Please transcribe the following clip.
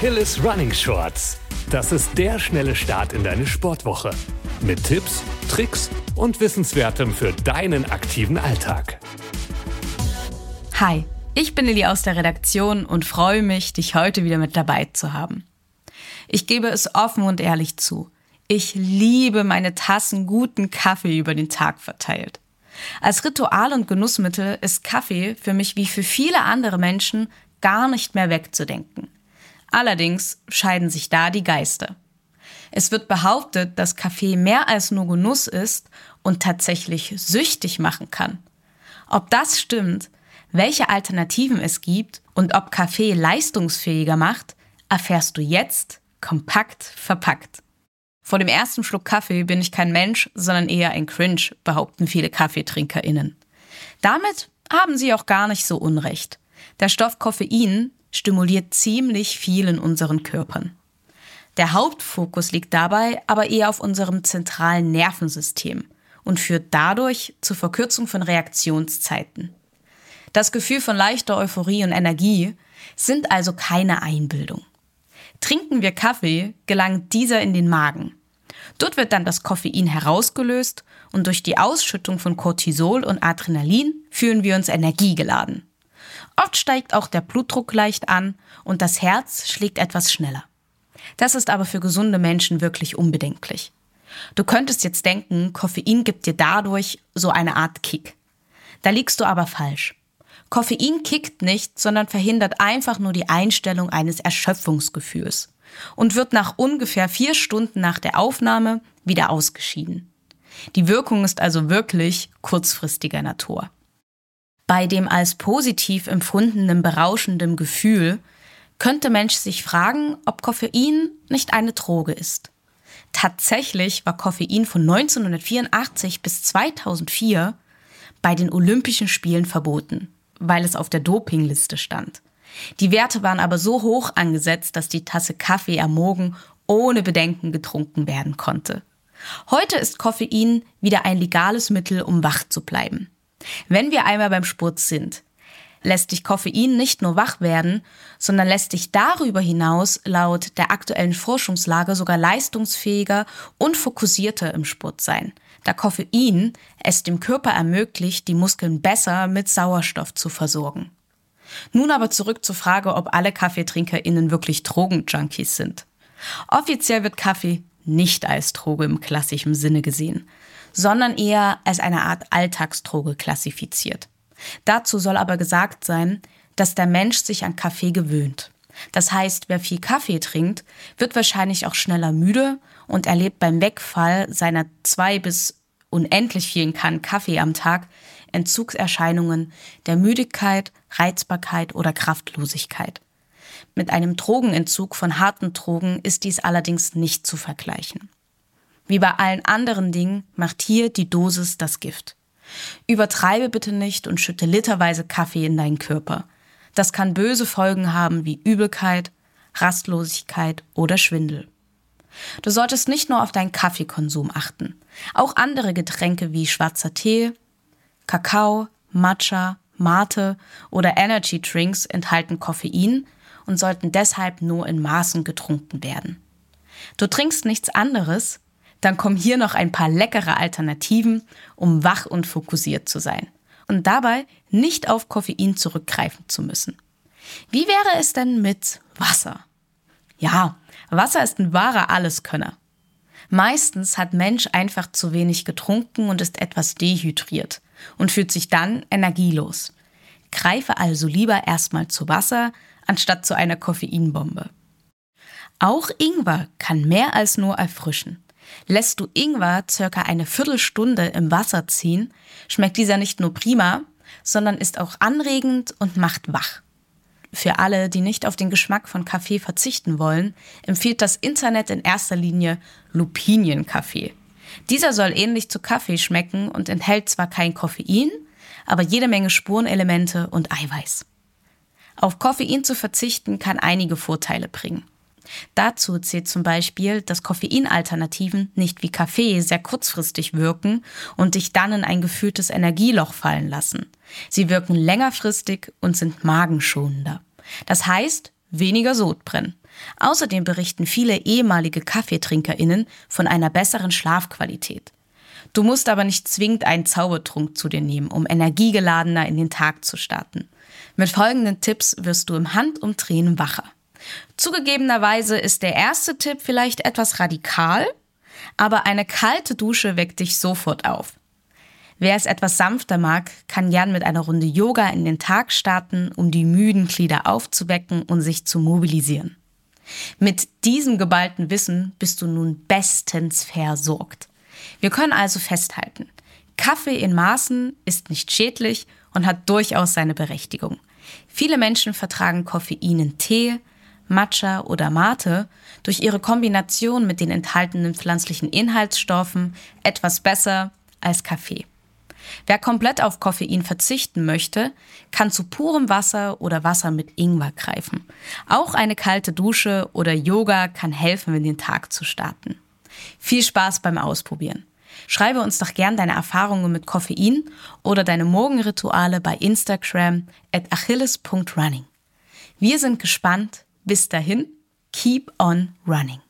Achilles Running Shorts. Das ist der schnelle Start in deine Sportwoche. Mit Tipps, Tricks und Wissenswertem für deinen aktiven Alltag. Hi, ich bin Lilly aus der Redaktion und freue mich, dich heute wieder mit dabei zu haben. Ich gebe es offen und ehrlich zu. Ich liebe meine Tassen guten Kaffee über den Tag verteilt. Als Ritual und Genussmittel ist Kaffee für mich wie für viele andere Menschen gar nicht mehr wegzudenken. Allerdings scheiden sich da die Geister. Es wird behauptet, dass Kaffee mehr als nur Genuss ist und tatsächlich süchtig machen kann. Ob das stimmt, welche Alternativen es gibt und ob Kaffee leistungsfähiger macht, erfährst du jetzt kompakt verpackt. Vor dem ersten Schluck Kaffee bin ich kein Mensch, sondern eher ein Cringe, behaupten viele KaffeetrinkerInnen. Damit haben sie auch gar nicht so unrecht. Der Stoff Koffein stimuliert ziemlich viel in unseren Körpern. Der Hauptfokus liegt dabei aber eher auf unserem zentralen Nervensystem und führt dadurch zur Verkürzung von Reaktionszeiten. Das Gefühl von leichter Euphorie und Energie sind also keine Einbildung. Trinken wir Kaffee, gelangt dieser in den Magen. Dort wird dann das Koffein herausgelöst und durch die Ausschüttung von Cortisol und Adrenalin fühlen wir uns energiegeladen. Oft steigt auch der Blutdruck leicht an und das Herz schlägt etwas schneller. Das ist aber für gesunde Menschen wirklich unbedenklich. Du könntest jetzt denken, Koffein gibt dir dadurch so eine Art Kick. Da liegst du aber falsch. Koffein kickt nicht, sondern verhindert einfach nur die Einstellung eines Erschöpfungsgefühls und wird nach ungefähr vier Stunden nach der Aufnahme wieder ausgeschieden. Die Wirkung ist also wirklich kurzfristiger Natur. Bei dem als positiv empfundenen berauschenden Gefühl könnte Mensch sich fragen, ob Koffein nicht eine Droge ist. Tatsächlich war Koffein von 1984 bis 2004 bei den Olympischen Spielen verboten weil es auf der Dopingliste stand. Die Werte waren aber so hoch angesetzt, dass die Tasse Kaffee am Morgen ohne Bedenken getrunken werden konnte. Heute ist Koffein wieder ein legales Mittel, um wach zu bleiben. Wenn wir einmal beim Sport sind, lässt dich Koffein nicht nur wach werden, sondern lässt dich darüber hinaus laut der aktuellen Forschungslage sogar leistungsfähiger und fokussierter im Sport sein, da Koffein es dem Körper ermöglicht, die Muskeln besser mit Sauerstoff zu versorgen. Nun aber zurück zur Frage, ob alle KaffeetrinkerInnen wirklich Drogenjunkies sind. Offiziell wird Kaffee nicht als Droge im klassischen Sinne gesehen, sondern eher als eine Art Alltagsdroge klassifiziert. Dazu soll aber gesagt sein, dass der Mensch sich an Kaffee gewöhnt. Das heißt, wer viel Kaffee trinkt, wird wahrscheinlich auch schneller müde und erlebt beim Wegfall seiner zwei bis unendlich vielen Kannen Kaffee am Tag Entzugserscheinungen der Müdigkeit, Reizbarkeit oder Kraftlosigkeit. Mit einem Drogenentzug von harten Drogen ist dies allerdings nicht zu vergleichen. Wie bei allen anderen Dingen macht hier die Dosis das Gift. Übertreibe bitte nicht und schütte literweise Kaffee in deinen Körper. Das kann böse Folgen haben wie Übelkeit, Rastlosigkeit oder Schwindel. Du solltest nicht nur auf deinen Kaffeekonsum achten. Auch andere Getränke wie schwarzer Tee, Kakao, Matcha, Mate oder Energy Drinks enthalten Koffein und sollten deshalb nur in Maßen getrunken werden. Du trinkst nichts anderes, dann kommen hier noch ein paar leckere Alternativen, um wach und fokussiert zu sein und dabei nicht auf Koffein zurückgreifen zu müssen. Wie wäre es denn mit Wasser? Ja, Wasser ist ein wahrer Alleskönner. Meistens hat Mensch einfach zu wenig getrunken und ist etwas dehydriert und fühlt sich dann energielos. Greife also lieber erstmal zu Wasser anstatt zu einer Koffeinbombe. Auch Ingwer kann mehr als nur erfrischen. Lässt du Ingwer circa eine Viertelstunde im Wasser ziehen, schmeckt dieser nicht nur prima, sondern ist auch anregend und macht wach. Für alle, die nicht auf den Geschmack von Kaffee verzichten wollen, empfiehlt das Internet in erster Linie Lupinienkaffee. Dieser soll ähnlich zu Kaffee schmecken und enthält zwar kein Koffein, aber jede Menge Spurenelemente und Eiweiß. Auf Koffein zu verzichten kann einige Vorteile bringen. Dazu zählt zum Beispiel, dass Koffeinalternativen nicht wie Kaffee sehr kurzfristig wirken und dich dann in ein gefühltes Energieloch fallen lassen. Sie wirken längerfristig und sind magenschonender. Das heißt, weniger Sodbrennen. Außerdem berichten viele ehemalige KaffeetrinkerInnen von einer besseren Schlafqualität. Du musst aber nicht zwingend einen Zaubertrunk zu dir nehmen, um energiegeladener in den Tag zu starten. Mit folgenden Tipps wirst du im Handumdrehen wacher. Zugegebenerweise ist der erste Tipp vielleicht etwas radikal, aber eine kalte Dusche weckt dich sofort auf. Wer es etwas sanfter mag, kann Jan mit einer Runde Yoga in den Tag starten, um die müden Glieder aufzuwecken und sich zu mobilisieren. Mit diesem geballten Wissen bist du nun bestens versorgt. Wir können also festhalten, Kaffee in Maßen ist nicht schädlich und hat durchaus seine Berechtigung. Viele Menschen vertragen Koffein in Tee, Matcha oder Mate durch ihre Kombination mit den enthaltenen pflanzlichen Inhaltsstoffen etwas besser als Kaffee. Wer komplett auf Koffein verzichten möchte, kann zu purem Wasser oder Wasser mit Ingwer greifen. Auch eine kalte Dusche oder Yoga kann helfen, in den Tag zu starten. Viel Spaß beim Ausprobieren. Schreibe uns doch gern deine Erfahrungen mit Koffein oder deine Morgenrituale bei Instagram at achilles.running. Wir sind gespannt. Bis dahin, keep on running.